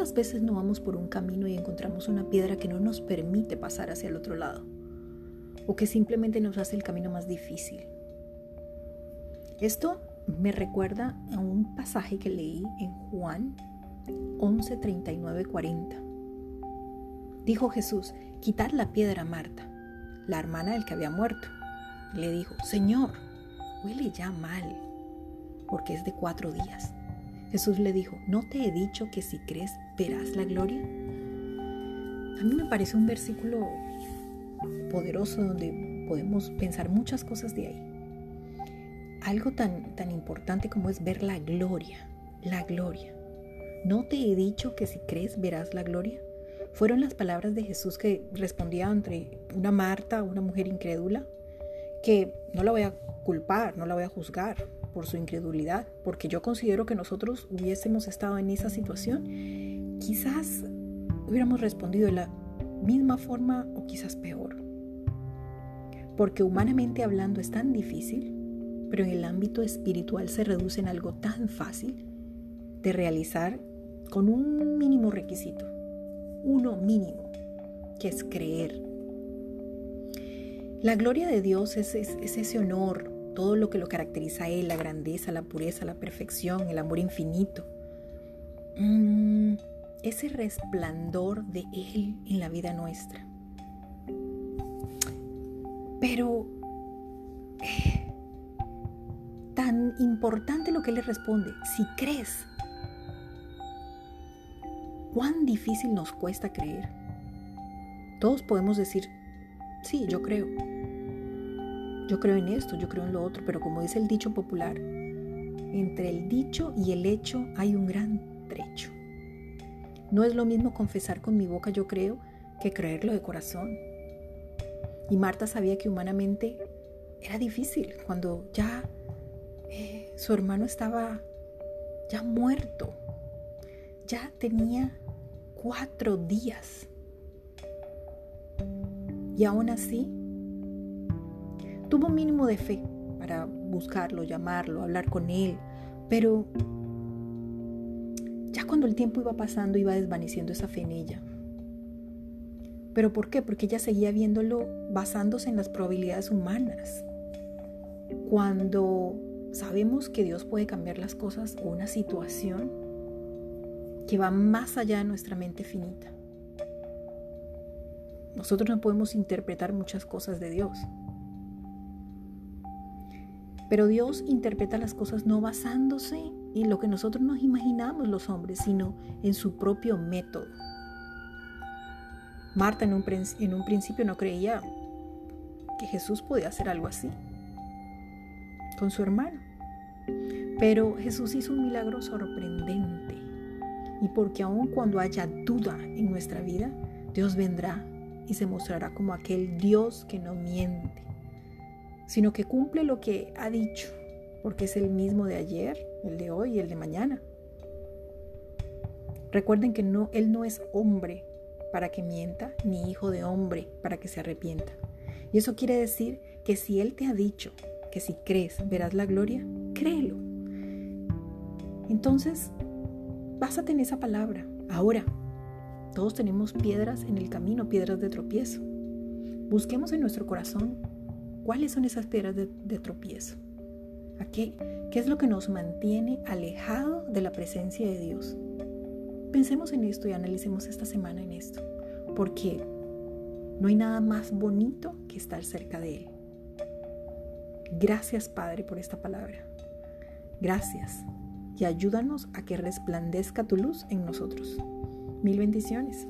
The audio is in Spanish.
¿Cuántas veces no vamos por un camino y encontramos una piedra que no nos permite pasar hacia el otro lado? O que simplemente nos hace el camino más difícil. Esto me recuerda a un pasaje que leí en Juan 11, 39, 40. Dijo Jesús, quitad la piedra a Marta, la hermana del que había muerto. Le dijo, Señor, huele ya mal, porque es de cuatro días. Jesús le dijo, ¿no te he dicho que si crees verás la gloria? A mí me parece un versículo poderoso donde podemos pensar muchas cosas de ahí. Algo tan, tan importante como es ver la gloria, la gloria. ¿No te he dicho que si crees verás la gloria? Fueron las palabras de Jesús que respondía entre una Marta, una mujer incrédula, que no la voy a culpar, no la voy a juzgar por su incredulidad, porque yo considero que nosotros hubiésemos estado en esa situación, quizás hubiéramos respondido de la misma forma o quizás peor. Porque humanamente hablando es tan difícil, pero en el ámbito espiritual se reduce en algo tan fácil de realizar con un mínimo requisito, uno mínimo, que es creer. La gloria de Dios es, ese honor, todo lo que lo caracteriza a Él, la grandeza, la pureza, la perfección, el amor infinito. Mm, ese resplandor de Él en la vida nuestra. Pero eh, tan importante lo que Él le responde, si crees, ¿cuán difícil nos cuesta creer? Todos podemos decir, sí, yo creo, yo creo en esto, yo creo en lo otro, pero como dice el dicho popular, entre el dicho y el hecho hay un gran trecho. No es lo mismo confesar con mi boca yo creo que creerlo de corazón. Y Marta sabía que humanamente era difícil cuando ya eh, su hermano estaba ya muerto, ya tenía cuatro días. Y aún así Tuvo un mínimo de fe para buscarlo, llamarlo, hablar con él, pero ya cuando el tiempo iba pasando iba desvaneciendo esa fe en ella. ¿Pero por qué? Porque ella seguía viéndolo basándose en las probabilidades humanas. Cuando sabemos que Dios puede cambiar las cosas o una situación que va más allá de nuestra mente finita. Nosotros no podemos interpretar muchas cosas de Dios, pero Dios interpreta las cosas no basándose en lo que nosotros nos imaginamos los hombres, sino en su propio método. Marta en un, en un principio no creía que Jesús podía hacer algo así con su hermano. Pero Jesús hizo un milagro sorprendente. Y porque aun cuando haya duda en nuestra vida, Dios vendrá y se mostrará como aquel Dios que no miente sino que cumple lo que ha dicho, porque es el mismo de ayer, el de hoy y el de mañana. Recuerden que no, Él no es hombre para que mienta, ni hijo de hombre para que se arrepienta. Y eso quiere decir que si Él te ha dicho que si crees verás la gloria, créelo. Entonces, básate en esa palabra. Ahora, todos tenemos piedras en el camino, piedras de tropiezo. Busquemos en nuestro corazón ¿Cuáles son esas piedras de, tropiezo? qué, ¿Qué es lo que nos mantiene alejado de la presencia de Dios? Pensemos en esto y analicemos esta semana en esto, porque no hay nada más bonito que estar cerca de Él. Gracias Padre por esta palabra. Gracias y ayúdanos a que resplandezca tu luz en nosotros. Mil bendiciones.